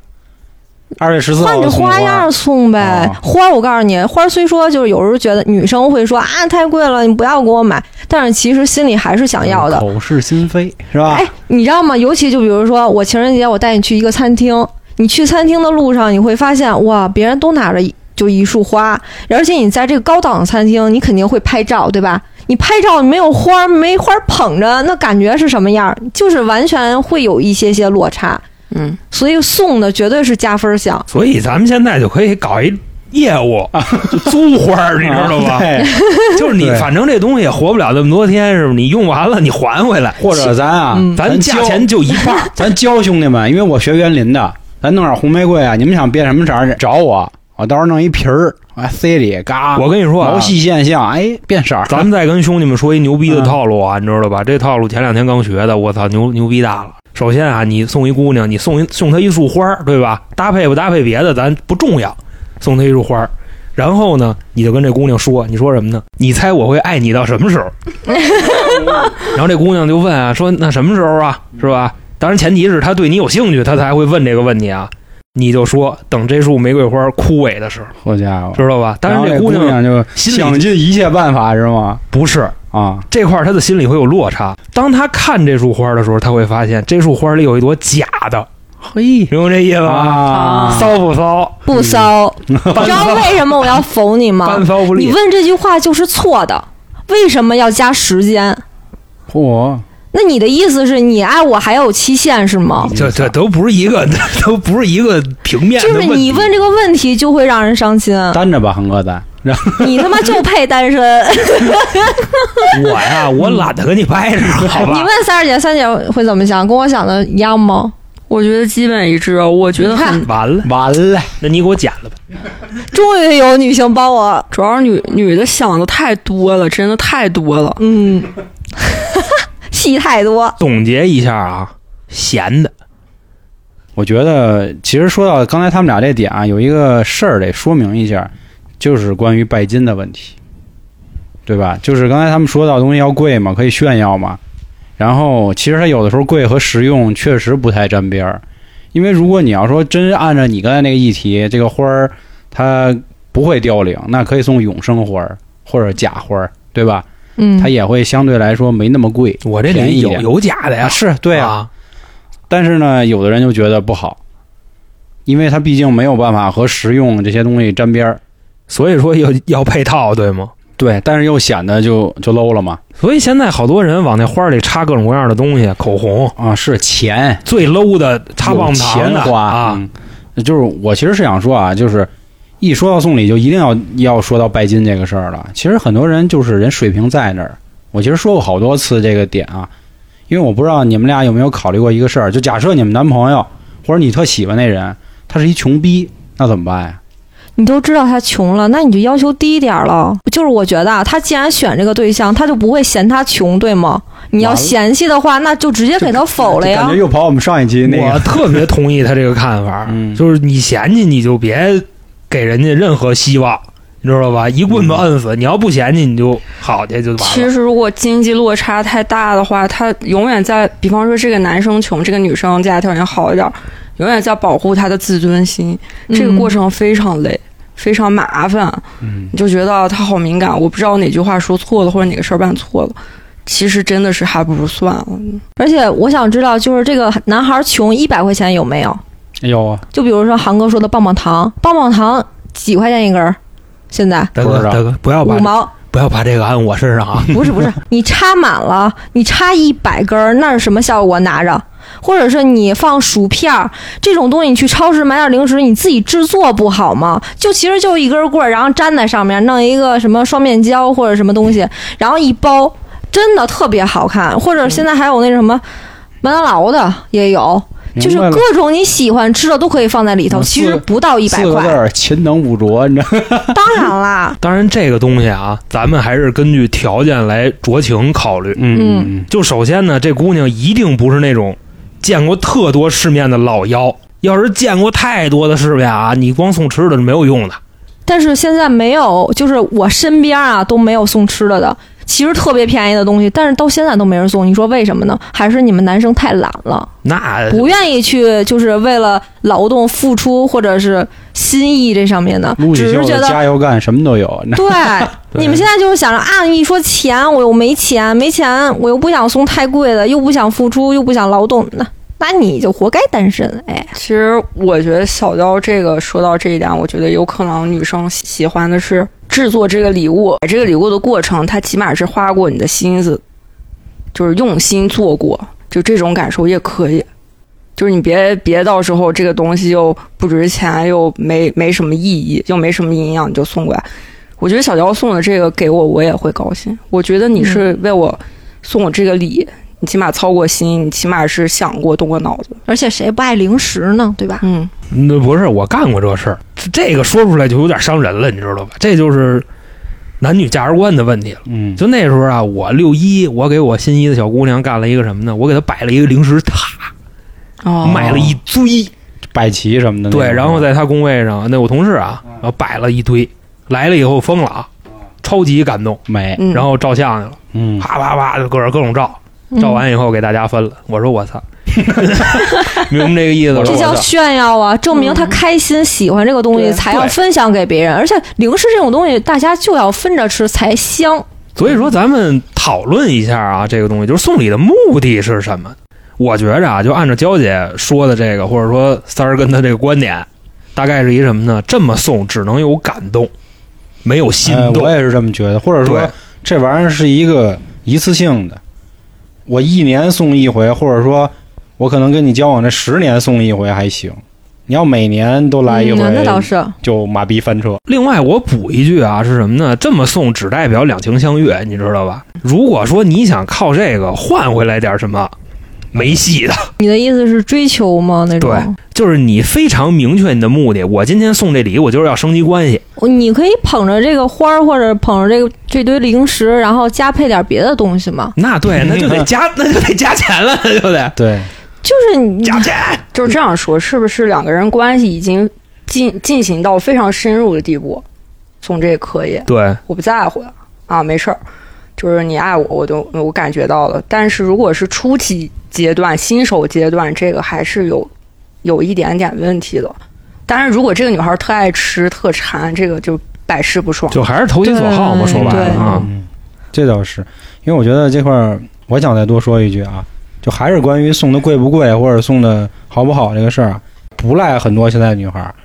二月十四号换着花样送呗。哦花儿我告诉你，花儿虽说就是有时候觉得女生会说啊太贵了，你不要给我买，但是其实心里还是想要的。口是心非是吧？哎，你知道吗？尤其就比如说我情人节我带你去一个餐厅，你去餐厅的路上你会发现哇，别人都拿着就一束花，而且你在这个高档的餐厅，你肯定会拍照，对吧？你拍照没有花儿，没花儿捧着，那感觉是什么样儿？就是完全会有一些些落差。嗯，所以送的绝对是加分项。所以咱们现在就可以搞一业务，就租花儿，你知道吧？就是你反正这东西也活不了这么多天，是吧？你用完了你还回来，或者咱啊，嗯咱价钱就一半儿。咱教兄弟们，因为我学园林的，咱弄点红玫瑰啊，你们想变什么色儿找我，我到时候弄一瓶儿，啊塞里嘎，我跟你说啊毛，细现象，哎，变色儿。咱们再跟兄弟们说一牛逼的套路啊，你知道吧？这套路前两天刚学的，我操，牛牛逼大了。首先啊，你送一姑娘，你送一送她一束花儿，对吧？搭配不搭配别的咱不重要，送她一束花儿。然后呢，你就跟这姑娘说，你说什么呢？你猜我会爱你到什么时候？然后这姑娘就问啊，说那什么时候啊，是吧？当然前提是她对你有兴趣，她才会问这个问题啊。你就说等这束玫瑰花枯萎的时候，好家伙！知道吧？但然这是这姑娘娘就想尽一切办法是吗？不是，啊，这块儿他的心里会有落差。当他看这束花的时候，他会发现这束花里有一朵假的，嘿明白这意思吗？啊，骚不骚？不骚，你知道为什么我要否你吗班？骚不你。问这句话就是错的。为什么要加时间？嚯，那你的意思是你爱我还有期限是吗？这这都不是一个，都不是一个平面就是。你问这个问题就会让人伤心，单着吧，恒哥咱。然后你他妈就配单身。我呀，我懒得跟你掰扯，好吧？你问三儿姐，三姐会怎么想？跟我想的一样吗？我觉得基本一致。我觉得很，完了，完了，那你给我剪了吧。终于有女性帮我，主要是女女的想的太多了，真的太多了。嗯，戏太多。总结一下啊，闲的，我觉得其实说到刚才他们俩这点啊，有一个事儿得说明一下，就是关于拜金的问题，对吧？就是刚才他们说到东西要贵嘛，可以炫耀嘛。然后其实它有的时候贵和实用确实不太沾边儿，因为如果你要说真按照你刚才那个议题，这个花儿它不会凋零，那可以送永生花儿或者假花儿，对吧？嗯它，也会相对来说没那么贵。我这里有有假的呀，啊，是对啊，啊，但是呢，有的人就觉得不好，因为它毕竟没有办法和实用这些东西沾边儿。所以说要要配套，对吗？对，但是又显得就就 low 了嘛。所以现在好多人往那花里插各种各样的东西，口红啊，是钱，最 low 的插棒糖的钱花啊，嗯就是我其实是想说啊，就是一说到送礼，就一定要要说到拜金这个事儿了。其实很多人就是人水平在那儿。我其实说过好多次这个点啊，因为我不知道你们俩有没有考虑过一个事儿，就假设你们男朋友或者你特喜欢那人，他是一穷逼，那怎么办呀？你都知道他穷了，那你就要求低一点儿了。就是我觉得啊，他既然选这个对象，他就不会嫌他穷，对吗？你要嫌弃的话，那就直接给他否了呀感觉。又跑我们上一期那个，我特别同意他这个看法，嗯就是你嫌弃你就别给人家任何希望，你知道吧？一棍子摁死，你要不嫌弃你就好去就完了。其实如果经济落差太大的话，他永远在，比方说这个男生穷，这个女生家条件好一点，永远在保护他的自尊心。这个过程非常累，非常麻烦。嗯，你就觉得他好敏感，我不知道哪句话说错了，或者哪个事儿办错了。其实真的是还不如算了。而且我想知道，就是这个男孩穷一百块钱有没有？有啊，就比如说航哥说的棒棒糖，棒棒糖几块钱一根儿？现在大哥大哥，不要把五毛，不要把这个按我身上啊！不是不是，你插满了，你插一百根儿，那是什么效果？拿着，或者是你放薯片儿这种东西，你去超市买点零食，你自己制作不好吗？就其实就一根棍儿，然后粘在上面，弄一个什么双面胶或者什么东西，然后一包，真的特别好看。或者现在还有那什么麦当劳的也有，就是各种你喜欢吃的都可以放在里头，嗯其实不到一百四个字块。儿，勤能补拙，你知道吗？当然啦，当然，这个东西啊，咱们还是根据条件来酌情考虑。嗯就首先呢，这姑娘一定不是那种见过特多世面的老妖。要是见过太多的世面啊，你光送吃的是没有用的。但是现在没有，就是我身边啊都没有送吃的的，其实特别便宜的东西，但是到现在都没人送。你说为什么呢？还是你们男生太懒了，那不愿意去，就是为了劳动付出或者是心意这上面的，只是觉得加油干什么都有，对，你们现在就是想着啊，一说钱，我又没钱，没钱，我又不想送太贵的，又不想付出，又不想劳动，那那你就活该单身。哎，其实我觉得小娇这个说到这一点，我觉得有可能女生喜欢的是制作这个礼物，这个礼物的过程，她起码是花过你的心思，就是用心做过，就这种感受也可以。就是你别别到时候这个东西又不值钱，又没没什么意义，又没什么营养，你就送过来。我觉得小娇送的这个给我，我也会高兴。我觉得你是为我送我这个礼，你起码操过心，你起码是想过动过脑子。而且谁不爱零食呢？对吧？嗯，那不是我干过这事儿，这这个说出来就有点伤人了，你知道吧？这就是男女价值观的问题了。嗯，就那时候啊，我六一，我给我心仪的小姑娘干了一个什么呢？我给她摆了一个零食塔，哦。买了一堆，摆旗什么的，对，然后在她工位上，那我同事啊，然后摆了一堆，来了以后疯了啊，超级感动，美，嗯，然后照相去了，嗯，啪啪啪就各种各种照，嗯照完以后给大家分了。我说我操，明白这个意思这叫？炫耀啊！证明他开心、喜欢这个东西，才要分享给别人。而且零食这种东西，大家就要分着吃才香。所以说，咱们讨论一下啊，这个东西就是送礼的目的是什么？我觉着啊，就按照娇姐说的这个，或者说三儿跟他这个观点，大概是一什么呢？这么送只能有感动，没有心动。呃我也是这么觉得，或者说这玩意儿是一个一次性的，我一年送一回，或者说我可能跟你交往这十年送一回还行。你要每年都来一回，嗯，那倒是。就马逼翻车。另外，我补一句啊，是什么呢？这么送只代表两情相悦，你知道吧？如果说你想靠这个换回来点什么，没戏的。你的意思是追求吗？那种？对就是你非常明确你的目的，我今天送这礼，我就是要升级关系。你可以捧着这个花儿，或者捧着这个这堆零食，然后加配点别的东西嘛。那对，那就得加，那就得加钱了，那就得对，就是你加钱。就是这样说，是不是两个人关系已经进进行到非常深入的地步？送这个可以，对，我不在乎啊，没事儿，就是你爱我，我都我感觉到了。但是如果是初期阶段、新手阶段，这个还是有有一点点问题的。当然，如果这个女孩特爱吃、特馋，这个就百试不爽。就还是投其所好嘛。说白了对啊，嗯，这倒是，因为我觉得这块儿，我想再多说一句啊，就还是关于送的贵不贵或者送的好不好这个事儿啊，不赖很多现在女孩儿，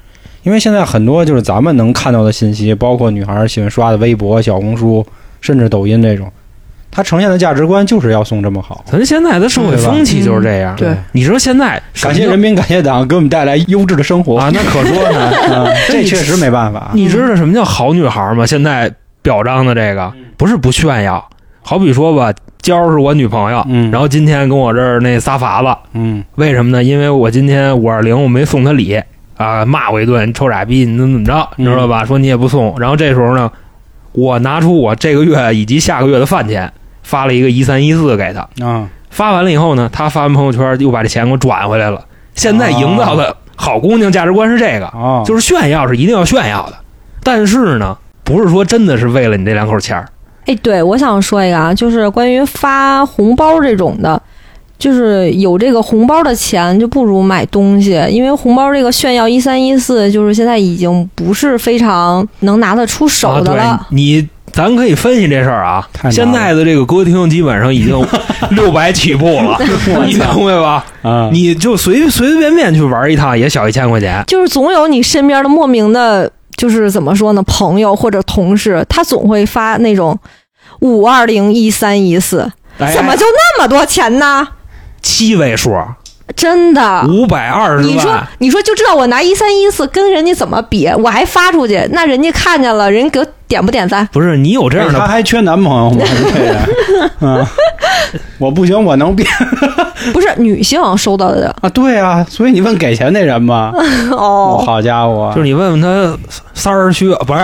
因为现在很多就是咱们能看到的信息，包括女孩儿喜欢刷的微博、小红书，甚至抖音这种，它呈现的价值观就是要送这么好。咱现在的社会风气就是这样。对你说现在感谢人民，感谢党给我们带来优质的生活啊，那可说呢。啊，这确实没办法。你知道什么叫好女孩吗？现在表彰的这个不是不炫耀，好比说吧，娇儿是我女朋友，嗯，然后今天跟我这儿那撒法子，嗯为什么呢？因为我今天五二零我没送她礼啊，骂我一顿，你臭傻逼，你怎么怎么着，你知道吧？说你也不送，然后这时候呢，我拿出我这个月以及下个月的饭钱，发了一个一三一四给他。啊，发完了以后呢，他发完朋友圈又把这钱给我转回来了。现在营造的好姑娘价值观是这个，哦，就是炫耀是一定要炫耀的，但是呢，不是说真的是为了你这两口钱儿。哎，对，我想说一个啊，就是关于发红包这种的，就是有这个红包的钱就不如买东西，因为红包这个炫耀一三一四，就是现在已经不是非常能拿得出手的了。啊、你咱可以分析这事儿啊现在的这个歌厅基本上已经 六百起步了，你明白吧？啊，你就随随随便便去玩一趟也小一千块钱。就是总有你身边的莫名的，就是怎么说呢，朋友或者同事，他总会发那种五二零一三一四，哎怎么就那么多钱呢？七位数？真的。五百二十万你说，，你说就知道我拿一三一四跟人家怎么比，我还发出去，那人家看见了，人家给我点不点赞？不是你有这样的哎他还缺男朋友吗？这人，啊，我不行，我能变 不是女性收到的啊？对啊，所以你问给钱那人吧。哦，哦，好家伙，就是你问问他三儿需不是，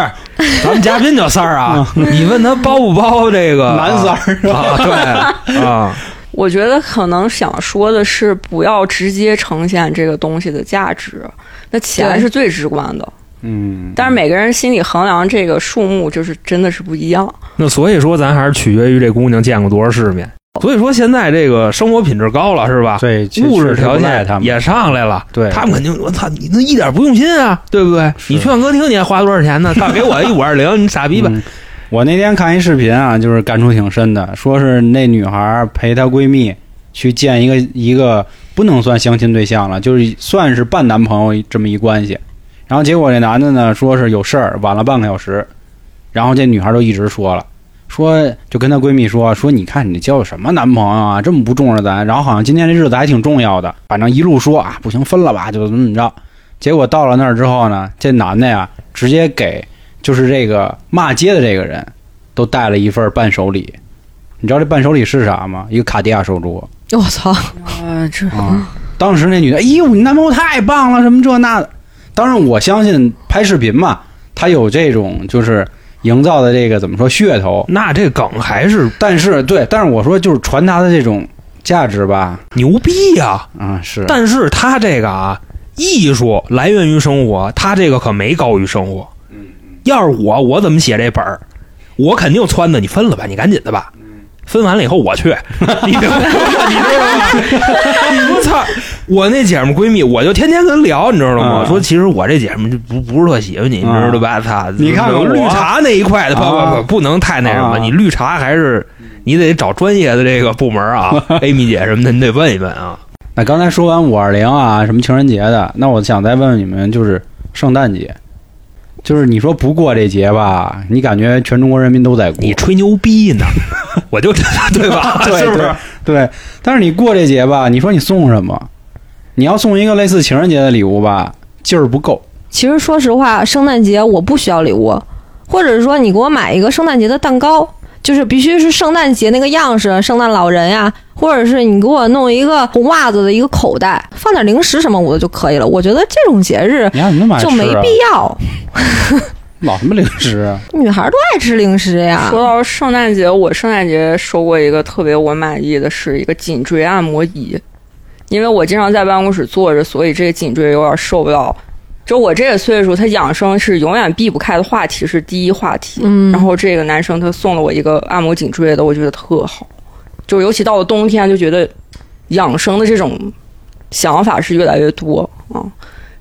咱们嘉宾叫三儿啊，你问他包不包这个男三儿是吧？啊？对啊，我觉得可能想说的是，不要直接呈现这个东西的价值，那钱是最直观的。嗯，但是每个人心里衡量这个数目，就是真的是不一样。那所以说咱还是取决于这姑娘见过多少世面。所以说现在这个生活品质高了是吧？对，物质条件也上来了，对他们肯定我操你那一点不用心啊，对不对？你去唱歌厅你还花多少钱呢？他给我一五二零，你傻逼吧？嗯我那天看一视频啊，就是感触挺深的，说是那女孩陪她闺蜜去见一个一个不能算相亲对象了，就是算是半男朋友这么一关系。然后结果这男的呢说是有事儿，晚了半个小时，然后这女孩就一直说了，说就跟她闺蜜说说你看你交的什么男朋友啊，这么不重视咱，然后好像今天这日子还挺重要的，反正一路说啊不行分了吧，就怎么怎么着。结果到了那儿之后呢，这男的呀直接给就是这个骂街的这个人，都带了一份伴手礼。你知道这伴手礼是啥吗？一个卡地亚手镯我操！啊，这啊！当时那女的，哎呦，你男朋友太棒了，什么这那的。当然，我相信拍视频嘛，他有这种就是营造的这个怎么说噱头。那这梗还是但是对，但是我说就是传达的这种价值吧，牛逼呀、啊是，但是他这个啊，艺术来源于生活，他这个可没高于生活。要是我，我怎么写这本儿？我肯定撺掇你分了吧，你赶紧的吧。分完了以后我去，你知道吗？你我操！我那姐们闺蜜，我就天天跟她聊，你知道吗？嗯说其实我这姐们就不不是特喜欢你，你知道吧？操！你看看我绿茶那一块的，不不啊不，不能太那什么。啊你绿茶还是你得找专业的这个部门啊，Amy 姐什么的，你得问一问啊。那刚才说完五二零啊，什么情人节的，那我想再问问你们，就是圣诞节，就是你说不过这节吧，你感觉全中国人民都在过，你吹牛逼呢，我就对吧？对是不是？对对，但是你过这节吧，你说你送什么？你要送一个类似情人节的礼物吧，劲儿不够。其实说实话，圣诞节我不需要礼物，或者是说你给我买一个圣诞节的蛋糕，就是必须是圣诞节那个样式，圣诞老人呀，或者是你给我弄一个红袜子的一个口袋，放点零食什么我的就可以了。我觉得这种节日你看你那么爱吃、啊，就没必要，老什么零食啊？女孩都爱吃零食呀。说到圣诞节，我圣诞节收过一个特别我满意的是一个颈椎按摩仪，因为我经常在办公室坐着，所以这个颈椎有点受不了。就我这个岁数，他养生是永远避不开的话题，是第一话题。嗯，然后这个男生他送了我一个按摩颈椎的，我觉得特好。就尤其到了冬天，就觉得养生的这种想法是越来越多啊。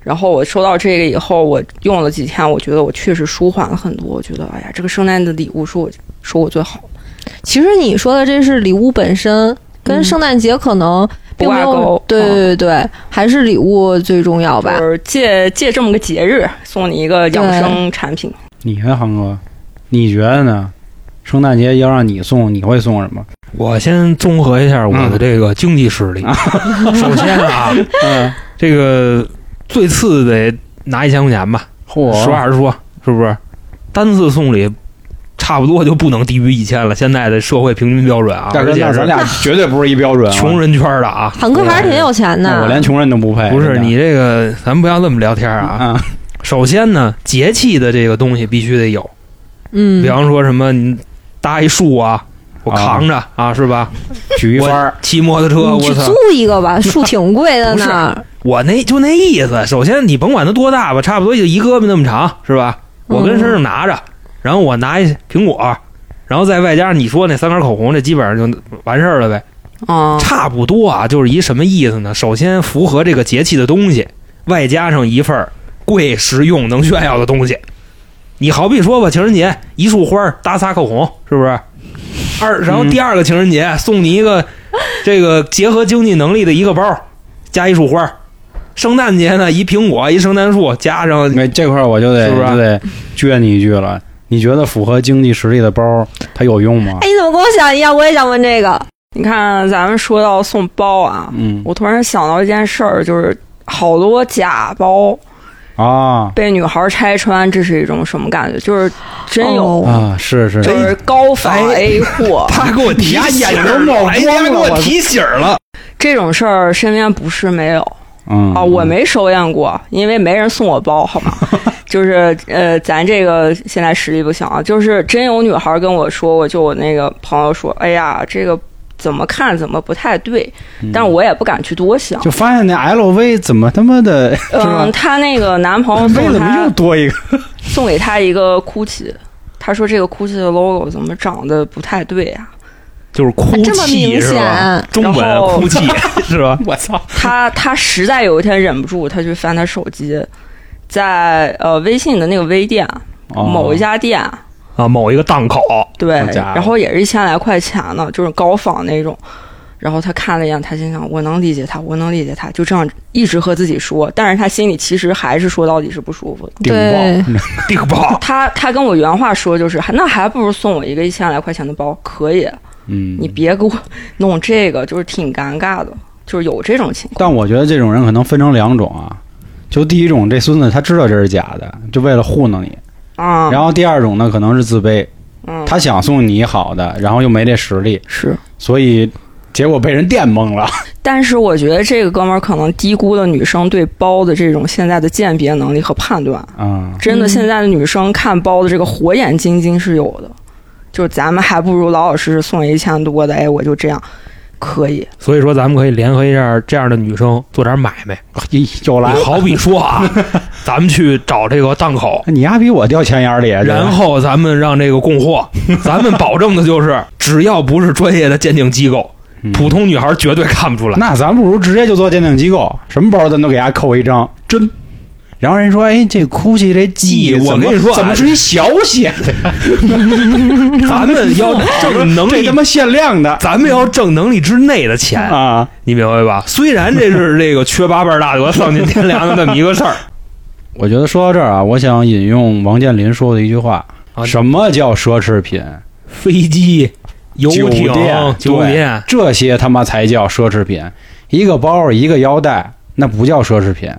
然后我收到这个以后，我用了几天，我觉得我确实舒缓了很多。我觉得，哎呀，这个圣诞的礼物是我收过最好的。其实你说的这是礼物本身，跟嗯圣诞节可能不挂钩有。对嗯对对对，还是礼物最重要吧就。是借借这么个节日，送你一个养生产品。你呢，航哥？你觉得呢？圣诞节要让你送，你会送什么？我先综合一下我的这个经济实力。首先啊，嗯，这个最次得拿一千块钱吧，嚯，实话实说，是不是？单次送礼差不多就不能低于一千了。现在的社会平均标准啊，大哥，而且咱俩 绝对不是一标准、啊。穷人圈的啊。坦克还是挺有钱的。我连穷人都不配。不是你这个，咱不要这么聊天啊。啊，首先呢，节气的这个东西必须得有，嗯比，方说什么你搭一树啊，我扛着啊，是吧？举一番儿骑摩托车，我去租！一个吧，树挺贵的呢。我那就那意思。首先你甭管它多大吧，差不多就一胳膊那么长，是吧？我跟身上拿着，然后我拿一苹果，然后再外加上你说那三根口红，这基本上就完事儿了呗。啊，差不多啊，就是一什么意思呢？首先符合这个节气的东西，外加上一份儿贵、实用、能炫耀的东西，你好比说吧，情人节一束花儿搭仨口红，是不是？二，然后第二个情人节送你一个这个结合经济能力的一个包，加一束花儿。圣诞节呢，一苹果，一圣诞树，加上那这块儿我就得是不是就得撅你一句了。你觉得符合经济实力的包它有用吗哎，？你怎么跟我想一样？我也想问这个。你看，咱们说到送包啊，嗯我突然想到一件事儿，就是好多假包啊被女孩拆穿，这是一种什么感觉？就是真有，哦啊，是是，就是高仿 A 货、他给我提呀醒眼睛都冒了，哎呀，给光了提醒了。这种事儿，身边不是没有嗯啊，我没收验过，因为没人送我包，好吗？就是呃，咱这个现在实力不行啊，就是真有女孩跟我说我，就我那个朋友说，哎呀，这个怎么看怎么不太对，但是我也不敢去多想。嗯就发现那 LV 怎么他妈的嗯？她那个男朋友为送怎么她又多一个？送给她一个 GUCCI，他说这个 GUCCI 的 logo 怎么长得不太对呀、就是哭这么泣明是吧？显，中文哭泣 是吧？我操！他他实在有一天忍不住，他去翻他手机，在呃微信的那个微店、哦某一家店，啊，某一个档口，对然后也是一千来块钱呢，就是高仿那种。然后他看了一眼，他心想：我能理解他，我能理解他，就这样一直和自己说。但是他心里其实还是说到底是不舒服的。顶对爆，顶包。他他跟我原话说就是，那还不如送我一个一千来块钱的包，可以，嗯，你别给我弄这个，就是挺尴尬的，就是有这种情况。但我觉得这种人可能分成两种啊，就第一种，这孙子他知道这是假的，就为了糊弄你；啊，然后第二种呢，可能是自卑，嗯，他想送你好的，然后又没这实力，是。所以结果被人电懵了。但是我觉得这个哥们儿可能低估了女生对包的这种现在的鉴别能力和判断。啊、真的，嗯现在的女生看包的这个火眼金睛是有的，就是咱们还不如老老实实送一千多的，哎，我就这样，可以。所以说，咱们可以联合一下这样的女生做点买卖。咦又来了，好比说啊，咱们去找这个档口，你丫比我掉钱眼里，然后咱们让这个供货，咱们保证的就是，只要不是专业的鉴定机构，嗯普通女孩绝对看不出来。那咱不如直接就做鉴定机构，什么包咱都给丫扣一张真。然后人说：“哎，这 GUCCI 这 G，我跟你说啊怎么是一小写的？咱们要 挣能力这他，妈限量的咱们要挣能力之内的钱，啊！你明白吧？虽然这是这个缺八辈大德、丧尽天良的这么一个事儿，我觉得说到这儿啊，我想引用王健林说的一句话：啊什么叫奢侈品？飞机、游酒艇、酒店，这些他妈才叫奢侈品。一个包，一个腰带，那不叫奢侈品。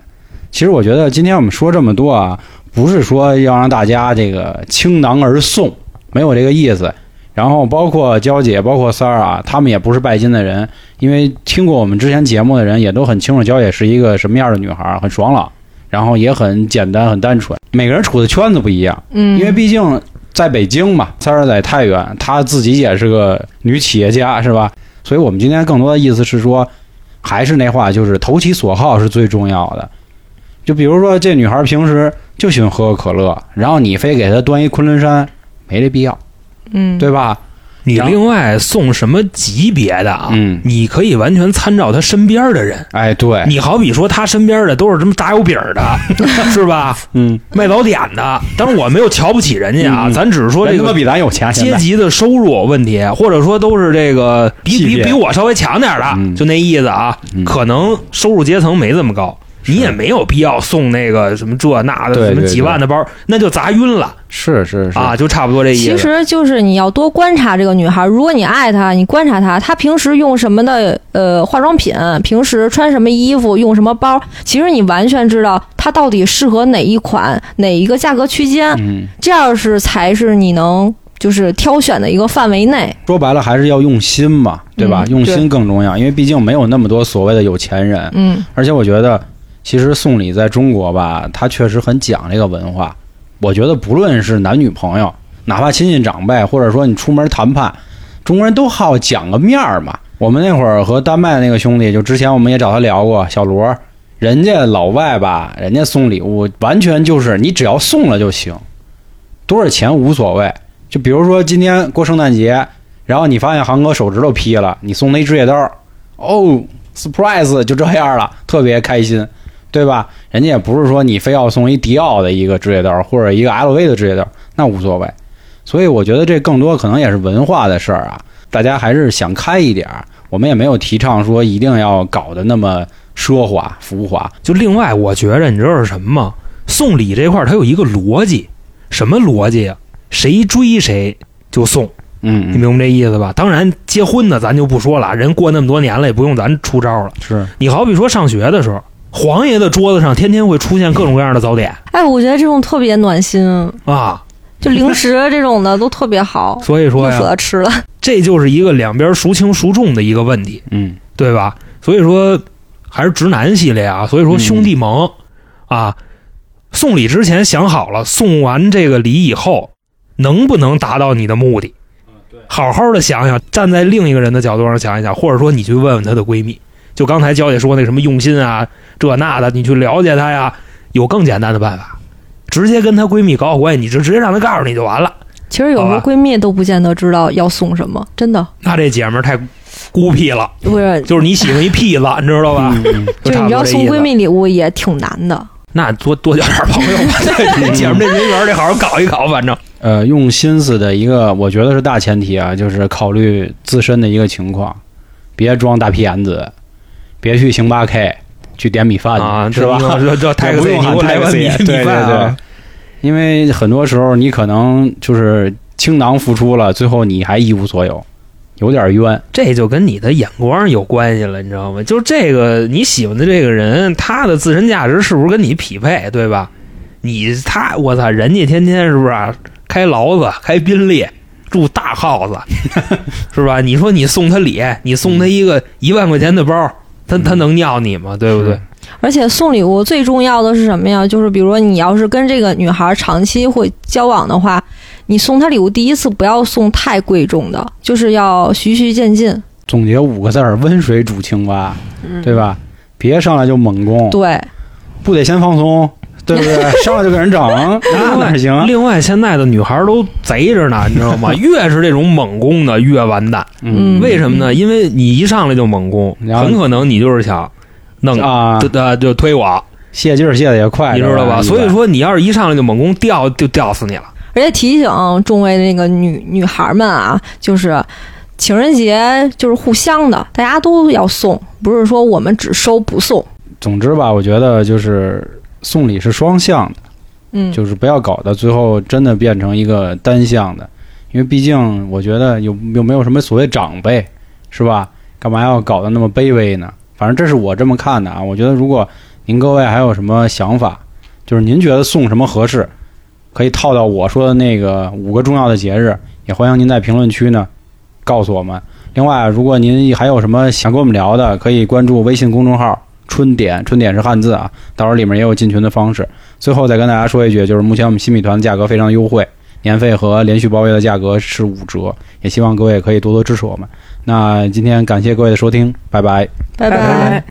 其实我觉得今天我们说这么多啊，不是说要让大家这个倾囊而送，没有这个意思。然后包括娇姐，包括三儿啊，他们也不是拜金的人，因为听过我们之前节目的人也都很清楚，娇姐是一个什么样的女孩，很爽朗，然后也很简单、很单纯。每个人处的圈子不一样，嗯，因为毕竟在北京嘛，三儿在太原，她自己也是个女企业家，是吧？所以我们今天更多的意思是说，还是那话，就是投其所好是最重要的。就比如说这女孩平时就喜欢喝个可乐，然后你非给她端一昆仑山，没这必要，嗯，对吧？你另外送什么级别的啊？嗯你可以完全参照他身边的人。哎，对，你好比说他身边的都是什么炸油饼的，是吧？嗯，卖早点的。当然我没有瞧不起人家啊，咱只是说这个人他妈比咱有钱，阶级的收入问题，或者说都是这个比比比我稍微强点的，嗯就那意思啊。嗯可能收入阶层没这么高，你也没有必要送那个什么这那的什么几万的包，那就砸晕了。是是是。啊，就差不多这意思。其实就是你要多观察这个女孩，如果你爱她，你观察她，她平时用什么的呃化妆品，平时穿什么衣服，用什么包，其实你完全知道她到底适合哪一款，哪一个价格区间，嗯，这样是才是你能就是挑选的一个范围内。说白了还是要用心嘛，对吧？嗯用心更重要，因为毕竟没有那么多所谓的有钱人，嗯。而且我觉得，其实送礼在中国吧，它确实很讲这个文化。我觉得不论是男女朋友，哪怕亲戚长辈，或者说你出门谈判，中国人都好讲个面儿嘛。我们那会儿和丹麦那个兄弟，就之前我们也找他聊过，小罗，人家老外吧，人家送礼物完全就是你只要送了就行，多少钱无所谓。就比如说今天过圣诞节，然后你发现航哥手指头劈了，你送他一指甲刀，哦，surprise 就这样了，特别开心。对吧？人家也不是说你非要送一迪奥的一个指甲刀或者一个 LV 的指甲刀，那无所谓。所以我觉得这更多可能也是文化的事儿啊，大家还是想开一点儿。我们也没有提倡说一定要搞得那么奢华浮华。就另外，我觉着你知道是什么吗？送礼这块儿它有一个逻辑，什么逻辑啊？谁追谁就送，嗯，你明白这意思吧？当然，结婚的咱就不说了，人过那么多年了，也不用咱出招了。是你好比说上学的时候，皇爷的桌子上天天会出现各种各样的早点。哎，我觉得这种特别暖心，啊，就零食这种的都特别好，所以说不舍，得吃了。这就是一个两边孰轻孰重的一个问题，嗯。对吧？所以说还是直男系列啊，所以说兄弟盟、啊，送礼之前想好了，送完这个礼以后能不能达到你的目的？好好的想想，站在另一个人的角度上想一想，或者说你去问问她的闺蜜，就刚才娇姐说那什么用心啊，这那的，你去了解她呀，有更简单的办法，直接跟她闺蜜搞好关系，你就直接让她告诉你就完了。其实有时候闺蜜都不见得知道要送什么，真的那这姐们儿太孤僻了，不是。就是你喜欢一屁子，你知道吧？就你知道送闺蜜礼物也挺难的，那多多交点朋友吧。这姐们儿这人缘得好好搞一搞，反正呃，用心思的一个，我觉得是大前提啊，就是考虑自身的一个情况，别装大屁眼子，别去星巴克去点米饭去，啊，是吧？这这太也不用喊你给我来碗米米对对对。因为很多时候你可能就是倾囊付出了，最后你还一无所有，有点冤。这就跟你的眼光有关系了，你知道吗？就这个你喜欢的这个人，他的自身价值是不是跟你匹配，对吧？你他，我操，人家天天是不是啊开劳子、开宾利、住大 house，是吧？你说你送他礼，你送他一个一万块钱的包，他他能要你吗？对不对？而且送礼物最重要的是什么呀？就是比如说你要是跟这个女孩长期会交往的话，你送她礼物第一次不要送太贵重的，就是要循序渐进。总结五个字儿：温水煮青蛙，嗯对？吧？别上来就猛攻，对，不得先放松，对不对？上来就给人整，那哪行？另外，现在的女孩都贼着呢，你知道吗？越是这种猛攻的，越完蛋。嗯为什么呢？因为你一上来就猛攻，很可能你就是想弄啊就，就推我，泄劲儿泄的也快，你知道吧？所以说，你要是一上来就猛攻，吊就吊死你了。而且提醒众位那个女女孩们啊，就是情人节就是互相的，大家都要送，不是说我们只收不送。总之吧，我觉得就是送礼是双向的，嗯，就是不要搞到最后真的变成一个单向的，因为毕竟我觉得有有没有什么所谓长辈，是吧？干嘛要搞得那么卑微呢？反正这是我这么看的啊。我觉得如果您各位还有什么想法，就是您觉得送什么合适，可以套到我说的那个五个重要的节日，也欢迎您在评论区呢告诉我们。另外，如果您还有什么想跟我们聊的，可以关注微信公众号“春点”，春点是汉字啊，到时候里面也有进群的方式。最后再跟大家说一句，就是目前我们新米团的价格非常优惠，年费和连续包月的价格是五折，也希望各位可以多多支持我们。那今天感谢各位的收听，拜拜。拜拜拜